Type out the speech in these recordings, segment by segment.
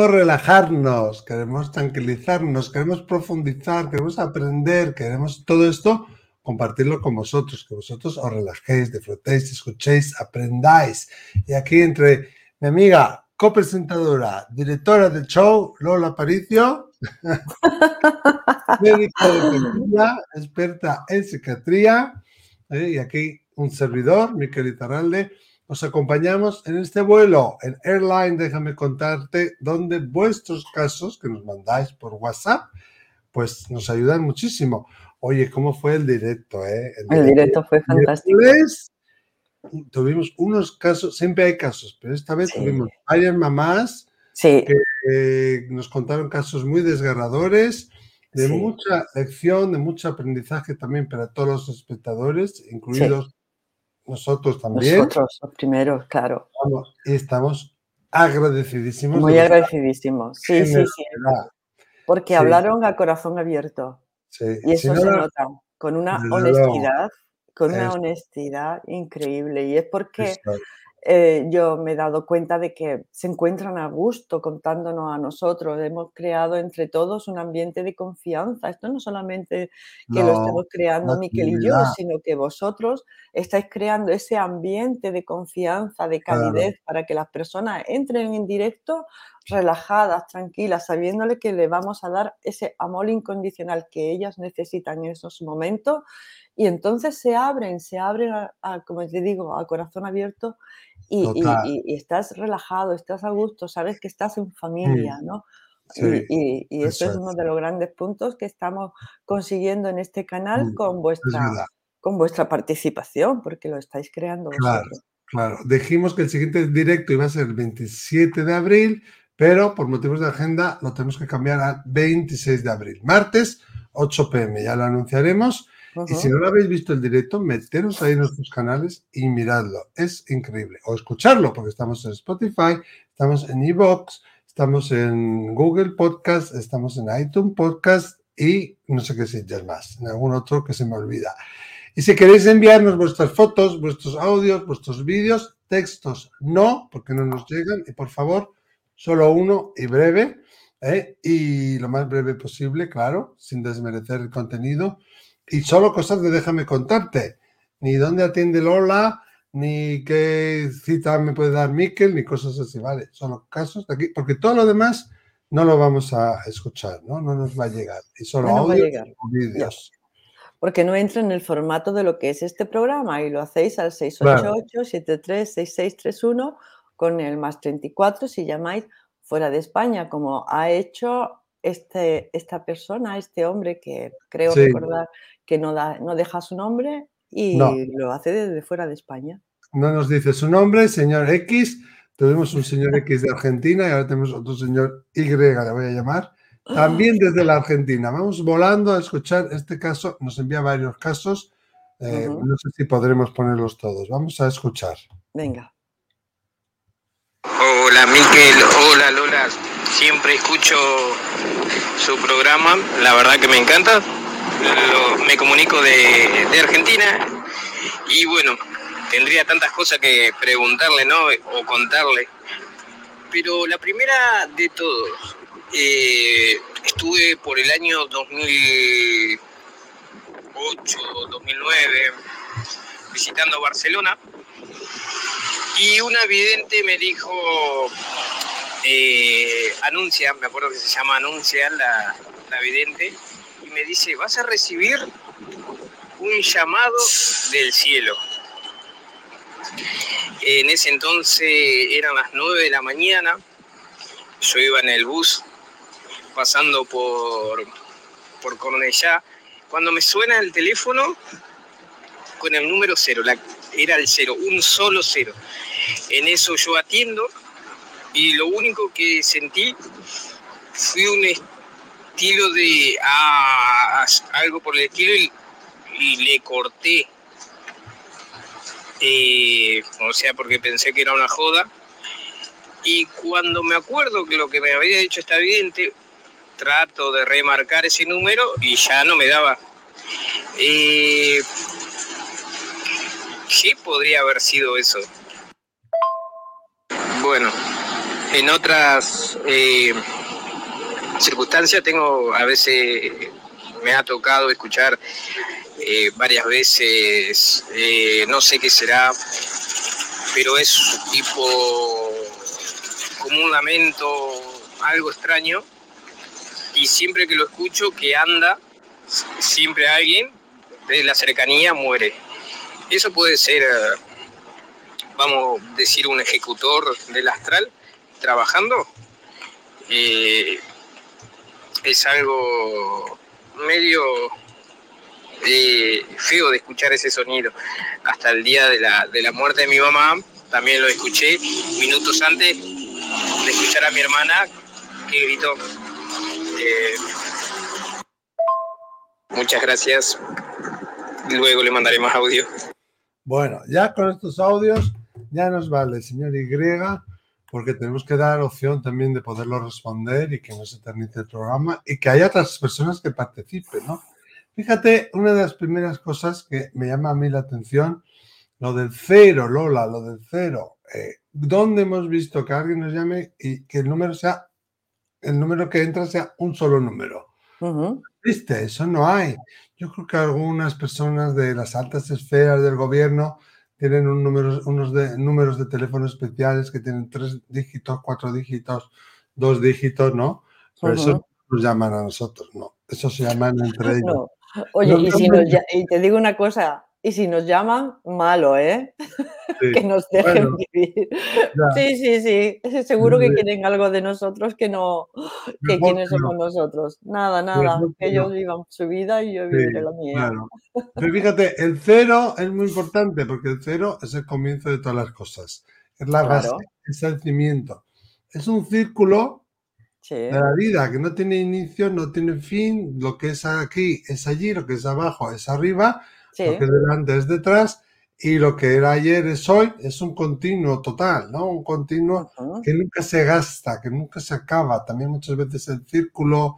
Queremos relajarnos, queremos tranquilizarnos, queremos profundizar, queremos aprender, queremos todo esto compartirlo con vosotros, que vosotros os relajéis, disfrutéis, escuchéis, aprendáis. Y aquí entre mi amiga, copresentadora, directora del show, Lola Aparicio, médica de experta en psiquiatría, ¿eh? y aquí un servidor, Miquel Itarralde, os acompañamos en este vuelo en Airline, déjame contarte, donde vuestros casos que nos mandáis por WhatsApp, pues nos ayudan muchísimo. Oye, ¿cómo fue el directo? Eh? El, directo, fue fantástico. tuvimos unos casos, siempre hay casos, pero esta vez tuvimos varias mamás que eh, nos contaron casos muy desgarradores, de mucha lección, de mucho aprendizaje también para todos los espectadores, incluidos nosotros también. Nosotros, los primeros, claro. estamos agradecidísimos. Muy agradecidísimos, sí, sí, sí. Porque hablaron a corazón abierto. Sí. Y eso se nota, con una honestidad, con una honestidad increíble. Y es porque eh, yo me he dado cuenta de que se encuentran a gusto contándonos a nosotros. Hemos creado entre todos un ambiente de confianza. Esto no solamente que lo estamos creando Miquel y yo, sino que vosotros estáis creando ese ambiente de confianza, de calidez, para que las personas entren en directo relajadas, tranquilas, sabiéndole que le vamos a dar ese amor incondicional que ellas necesitan en esos momentos. Y entonces se abren, se abren, como te digo, a corazón abierto y, estás relajado, estás a gusto, sabes que estás en familia, ¿no? y, eso es uno de los grandes puntos que estamos consiguiendo en este canal mm, con vuestra, con vuestra participación, porque lo estáis creando vosotros. Claro, dijimos que el siguiente directo iba a ser el 27 de abril, pero por motivos de agenda lo tenemos que cambiar al 26 de abril, martes 8 pm, ya lo anunciaremos. Y si no lo habéis visto el directo, meteros ahí en nuestros canales y miradlo. Es increíble. O escucharlo, porque estamos en Spotify, estamos en Evox, estamos en Google Podcast, estamos en iTunes Podcast y no sé qué sitios más, en algún otro que se me olvida. Y si queréis enviarnos vuestras fotos, vuestros audios, vuestros vídeos, textos no, porque no nos llegan. Y por favor, solo uno y breve. ¿eh? Y lo más breve posible, claro, sin desmerecer el contenido y solo cosas de déjame contarte. Ni dónde atiende Lola, ni qué cita me puede dar Miquel, ni cosas así, ¿vale? Solo casos de aquí, porque todo lo demás no lo vamos a escuchar, ¿no? No nos va a llegar. Y solo audio y vídeos. Porque no entra en el formato de lo que es este programa y lo hacéis al 688-736631 con el más 34 si llamáis fuera de España, como ha hecho este, esta persona, este hombre que creo recordar que no, da, no deja su nombre y lo hace desde fuera de España. No nos dice su nombre, señor X. Tuvimos un señor X de Argentina y ahora tenemos otro señor Y, le voy a llamar, también desde la Argentina. Vamos volando a escuchar este caso. Nos envía varios casos. Eh, no sé si podremos ponerlos todos. Vamos a escuchar. Venga. Hola Miquel, hola Lola. Siempre escucho su programa. La verdad que me encanta me comunico de, Argentina y bueno, tendría tantas cosas que preguntarle, ¿no? O contarle. Pero la primera de todos, eh, estuve por el año 2008, 2009, visitando Barcelona y una vidente me dijo, eh, anuncia, me acuerdo que se llama anuncia la, la vidente, me dice, vas a recibir un llamado del cielo. En ese entonces eran las 9 de la mañana, yo iba en el bus pasando por, por Cornellá, cuando me suena el teléfono con el número cero, era el cero, un solo cero. En eso yo atiendo y lo único que sentí fue un estilo de ah, algo por el estilo y, le corté. Eh, o sea, porque pensé que era una joda. Y cuando me acuerdo que lo que me había dicho está evidente, trato de remarcar ese número y ya no me daba. Eh, ¿Qué podría haber sido eso? Bueno, en otras eh, circunstancias tengo, a veces me ha tocado escuchar eh, varias veces, eh, no sé qué será, pero es tipo como un lamento, algo extraño, y siempre que lo escucho que anda, siempre alguien de la cercanía muere. Eso puede ser, vamos a decir, un ejecutor del astral trabajando. Eh, es algo medio eh, feo de escuchar ese sonido. Hasta el día de la, de la muerte de mi mamá, también lo escuché minutos antes de escuchar a mi hermana que gritó. Eh, muchas gracias. Luego le mandaré más audio. Bueno, ya con estos audios ya nos vale, señor Y, porque tenemos que dar opción también de poderlo responder y que no se eternice el programa y que haya otras personas que participen, ¿no? Fíjate, una de las primeras cosas que me llama a mí la atención, lo del cero, Lola, lo del cero. Eh, ¿Dónde hemos visto que alguien nos llame y que el número sea, el número que entra sea un solo número? ¿Viste? Eso no hay. Yo creo que algunas personas de las altas esferas del gobierno tienen un número, unos de, números de teléfono especiales que tienen tres dígitos, cuatro dígitos, dos dígitos, ¿no? Pero eso nos llaman a nosotros, ¿no? Eso se llaman entre ellos. Oye, y, si nos, y te digo una cosa, y si nos llaman, malo, ¿eh? que nos dejen vivir. Sí, sí, sí. Seguro que quieren algo de nosotros que no, que quienes somos nosotros. Nada, nada. que ellos vivan su vida y yo viviré la mía. Pero fíjate, el cero es muy importante porque el cero es el comienzo de todas las cosas. Es la base, es el cimiento. Es un círculo de la vida que no tiene inicio, no tiene fin. Lo que es aquí es allí, lo que es abajo es arriba lo que delante es detrás y lo que era ayer es hoy, es un continuo total, ¿no? Un continuo que nunca se gasta, que nunca se acaba. También muchas veces el círculo,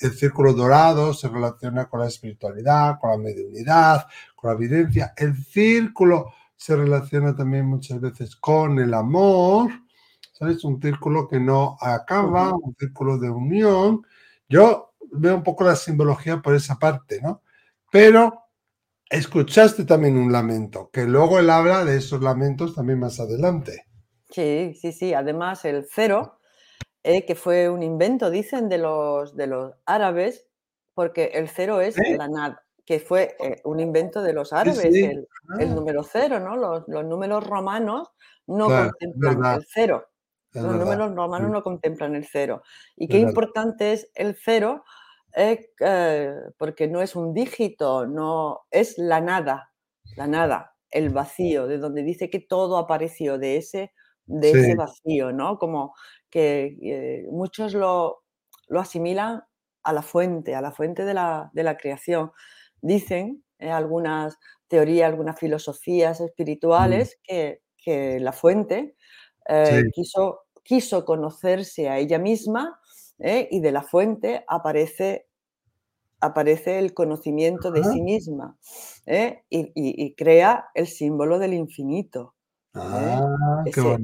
el círculo dorado se relaciona con la espiritualidad, con la mediunidad, con la evidencia. El círculo se relaciona también muchas veces con el amor, ¿sabes? Un círculo que no acaba, un círculo de unión. Yo veo un poco la simbología por esa parte, ¿no? Pero escuchaste también un lamento, que luego él habla de esos lamentos también más adelante. Sí, sí, sí. Además, el cero, eh, que fue un invento, dicen, de los, de los árabes, porque el cero es la nada, que fue eh, un invento de los árabes, El, ah. número cero, ¿no? Los, números romanos no contemplan el cero. los números romanos no contemplan el cero. Y qué importante es el cero eh, porque no es un dígito, no es la nada, la nada, el vacío, de donde dice que todo apareció de ese, de ese vacío, ¿no? Como que eh, muchos lo, lo, asimilan a la fuente, a la fuente de la, de la creación. Dicen eh, algunas teorías, algunas filosofías espirituales que, que, la fuente quiso, quiso conocerse a ella misma y de la fuente aparece aparece el conocimiento de sí misma ¿eh? y, crea el símbolo del infinito. ¿eh? Ah, ese,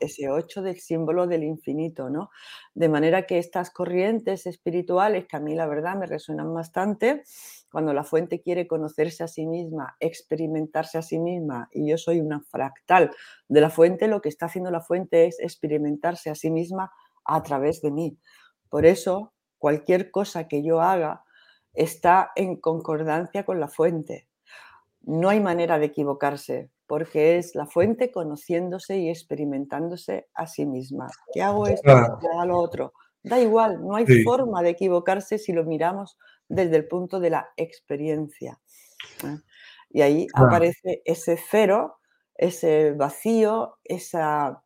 ese, 8 del símbolo del infinito, ¿no? De manera que estas corrientes espirituales, que a mí la verdad me resuenan bastante, cuando la fuente quiere conocerse a sí misma, experimentarse a sí misma, y yo soy una fractal de la fuente, lo que está haciendo la fuente es experimentarse a sí misma a través de mí. Por eso, cualquier cosa que yo haga, está en concordancia con la fuente. No hay manera de equivocarse, porque es la fuente conociéndose y experimentándose a sí misma. ¿Qué hago esto? ¿Qué hago lo otro? Da igual, no hay forma de equivocarse si lo miramos desde el punto de la experiencia. ¿eh? Y ahí aparece ese cero, ese vacío, esa,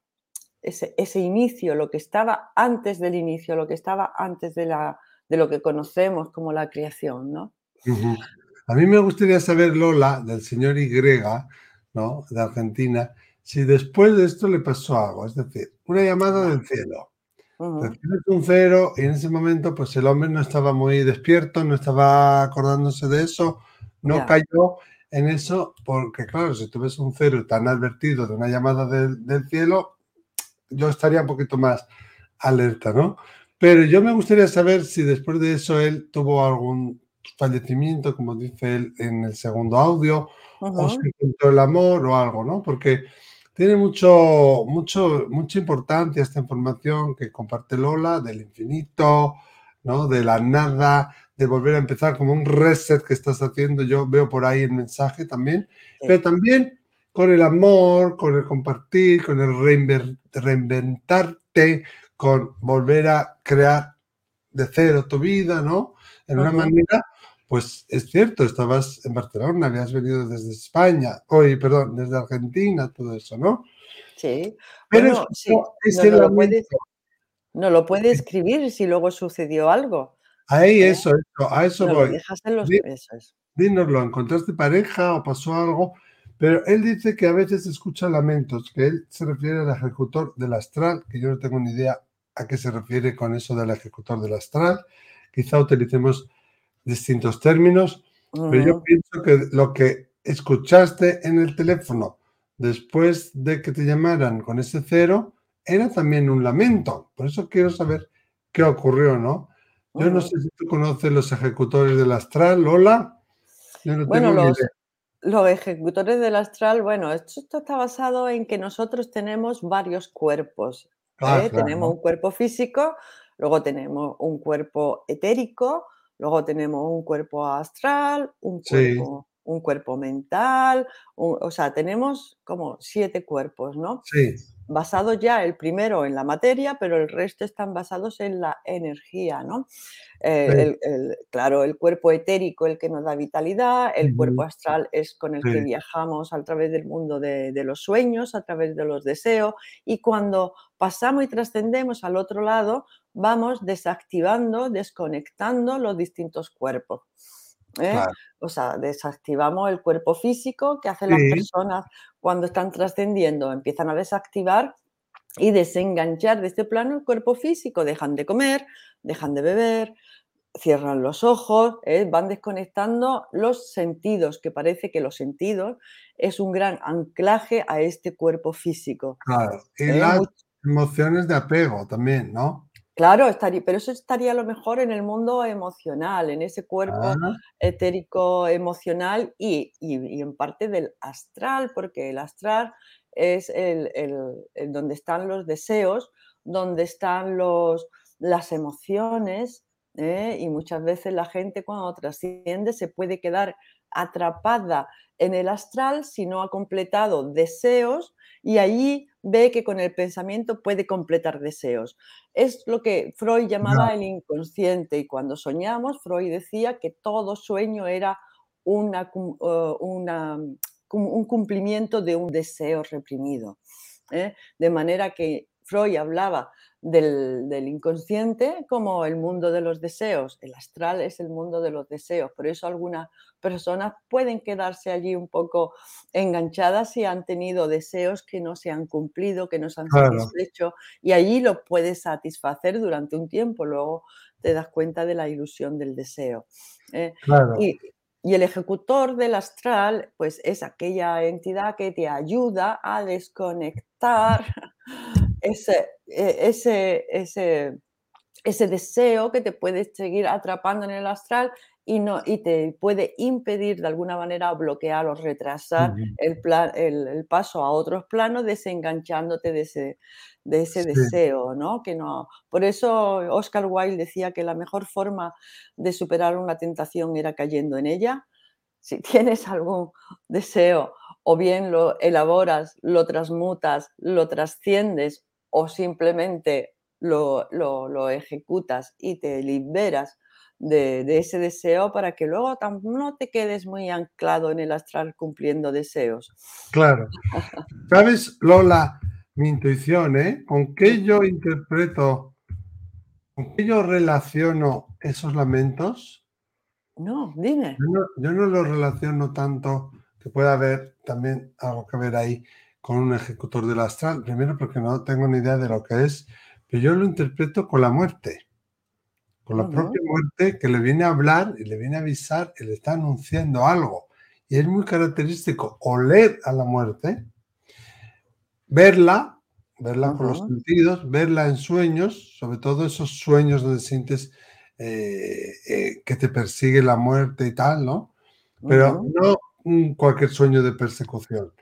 ese, ese inicio, lo que estaba antes del inicio, lo que estaba antes de la, de lo que conocemos como la creación, ¿no? A mí me gustaría saber, Lola, del señor Y, ¿no? De Argentina, si después de esto le pasó algo, es decir, una llamada del cielo. un cero y en ese momento pues el hombre no estaba muy despierto, no estaba acordándose de eso, no cayó en eso porque claro, si tú ves un cero tan advertido de una llamada del, del cielo, yo estaría un poquito más alerta, ¿no? Pero yo me gustaría saber si después de eso él tuvo algún fallecimiento, como dice él en el segundo audio, o si encontró el amor o algo, ¿no? Porque tiene mucho, mucho, mucha importancia esta información que comparte Lola del infinito, ¿no? De la nada, de volver a empezar como un reset que estás haciendo. Yo veo por ahí el mensaje también, pero también con el amor, con el compartir, con el reinventarte, con volver a crear de cero tu vida, ¿no? En una manera, pues es cierto, estabas en Barcelona, habías venido desde España, hoy, perdón, desde Argentina, todo eso, ¿no? Sí. Pero es no, lo puede, no lo puede escribir si luego sucedió algo. Ahí, eso, eso, a eso voy. Los... Dínoslo, ¿encontraste pareja o pasó algo? Pero él dice que a veces escucha lamentos, que él se refiere al ejecutor del astral, que yo no tengo ni idea a qué se refiere con eso del ejecutor del astral. Quizá utilicemos distintos términos, pero yo pienso que lo que escuchaste en el teléfono después de que te llamaran con ese cero era también un lamento. Por eso quiero saber qué ocurrió, ¿no? Yo no sé si tú conoces los ejecutores del astral, Lola. Yo no bueno, tengo los, idea los ejecutores del astral, bueno, esto, está basado en que nosotros tenemos varios cuerpos. Ah, ¿eh? Tenemos un cuerpo físico, luego tenemos un cuerpo etérico, luego tenemos un cuerpo astral, un cuerpo, un cuerpo mental, o sea, tenemos como siete cuerpos, ¿no? Sí basados ya el primero en la materia, pero el resto están basados en la energía, ¿no? Eh, claro, el cuerpo etérico, el que nos da vitalidad, el cuerpo astral es con el que viajamos a través del mundo de, los sueños, a través de los deseos, y cuando pasamos y trascendemos al otro lado, vamos desactivando, desconectando los distintos cuerpos. ¿Eh? O sea, desactivamos el cuerpo físico que hacen las personas cuando están trascendiendo, empiezan a desactivar y desenganchar de este plano el cuerpo físico, dejan de comer, dejan de beber, cierran los ojos, ¿eh? van desconectando los sentidos, que parece que los sentidos es un gran anclaje a este cuerpo físico. Claro, y ¿eh? las emociones de apego también, ¿no? Claro, estaría, pero eso estaría a lo mejor en el mundo emocional, en ese cuerpo ah. etérico emocional y, en parte del astral, porque el astral es el, donde están los deseos, donde están los, las emociones, ¿eh? y muchas veces la gente cuando trasciende se puede quedar atrapada en el astral si no ha completado deseos y allí ve que con el pensamiento puede completar deseos. Es lo que Freud llamaba el inconsciente y cuando soñamos, Freud decía que todo sueño era una, uh, un cumplimiento de un deseo reprimido. ¿eh? De manera que Freud hablaba del, inconsciente como el mundo de los deseos. El astral es el mundo de los deseos. Por eso algunas personas pueden quedarse allí un poco enganchadas si han tenido deseos que no se han cumplido, que no se han satisfecho. Y allí lo puedes satisfacer durante un tiempo. Luego te das cuenta de la ilusión del deseo. ¿eh? Y, y el ejecutor del astral, pues es aquella entidad que te ayuda a desconectar ese, e, ese, ese, ese deseo que te puede seguir atrapando en el astral y, no, y te puede impedir de alguna manera bloquear o retrasar el, plan, el, paso a otros planos desenganchándote de ese, de ese deseo, ¿no? Que no. Por eso Oscar Wilde decía que la mejor forma de superar una tentación era cayendo en ella. Si tienes algún deseo o bien lo elaboras, lo transmutas, lo trasciendes o simplemente lo, lo, ejecutas y te liberas de, ese deseo para que luego no te quedes muy anclado en el astral cumpliendo deseos. Claro. ¿Sabes, Lola, mi intuición, ¿eh? ¿Con qué yo interpreto, con qué yo relaciono esos lamentos? No, dime. Yo no, yo no los relaciono tanto, que pueda haber también algo que ver ahí con un ejecutor del astral. Primero porque no tengo ni idea de lo que es, pero yo lo interpreto con la muerte. Con la propia muerte que le viene a hablar y le viene a avisar y le está anunciando algo. Y es muy característico oler a la muerte, verla, verla con los sentidos, verla en sueños, sobre todo esos sueños donde sientes eh, eh, que te persigue la muerte y tal, ¿no? Pero no cualquier sueño de persecución,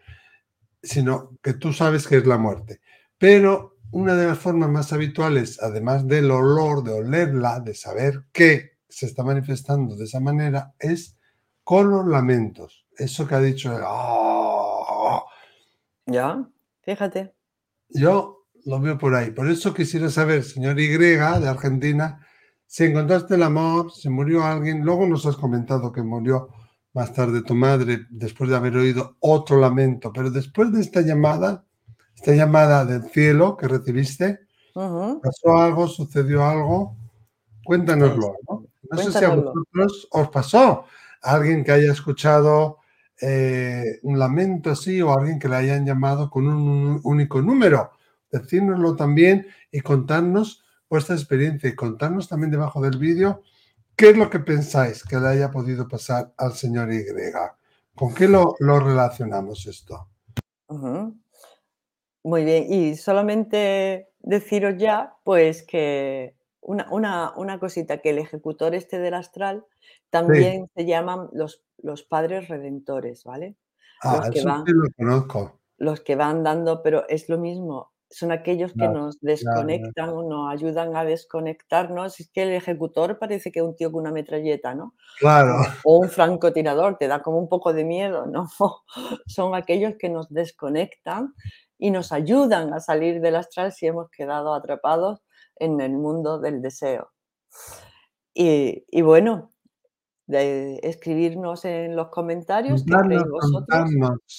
sino que tú sabes que es la muerte. Pero una de las formas más habituales, además del olor, de olerla, de saber que se está manifestando de esa manera, es con los lamentos. Eso que ha dicho, ¡ah! ya, fíjate. Yo lo veo por ahí. Por eso quisiera saber, señor Y de Argentina, si encontraste el amor, si murió alguien, luego nos has comentado que murió más tarde tu madre después de haber oído otro lamento, pero después de esta llamada, esta llamada del cielo que recibiste, ¿pasó algo? ¿Sucedió algo? Cuéntanoslo. No, no sé si a vosotros os pasó. Alguien que haya escuchado eh, un lamento así o alguien que le hayan llamado con un único número. Decírnoslo también y contarnos vuestra experiencia y contarnos también debajo del vídeo qué es lo que pensáis que le haya podido pasar al señor Y. ¿Con qué lo, relacionamos esto? Muy bien, y solamente deciros ya, pues que una, cosita, que el ejecutor este del astral también se llaman los los padres redentores, ¿vale? Ah, los que van, lo conozco. Los que van dando, pero es lo mismo, son aquellos que nos desconectan o nos ayudan a desconectarnos. Es que el ejecutor parece que es un tío con una metralleta, ¿no? Claro. O un francotirador, te da como un poco de miedo, ¿no? Son aquellos que nos desconectan y nos ayudan a salir del astral si hemos quedado atrapados en el mundo del deseo. Y, y bueno, de escribirnos en los comentarios qué creéis vosotros,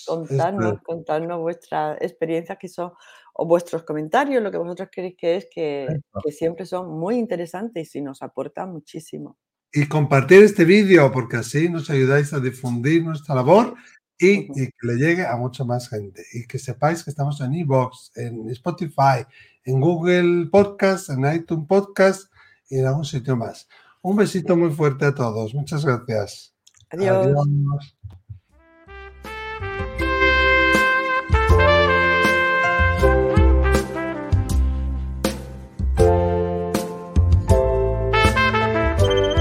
contarnos, contarnos, vuestras experiencias que son, o vuestros comentarios, lo que vosotros queréis que es, que, siempre son muy interesantes y nos aportan muchísimo. Y compartir este vídeo, porque así nos ayudáis a difundir nuestra labor y, que le llegue a mucha más gente. Y que sepáis que estamos en Evox, en Spotify, en Google Podcast, en iTunes Podcast y en algún sitio más. Un besito muy fuerte a todos. Muchas gracias. Adiós.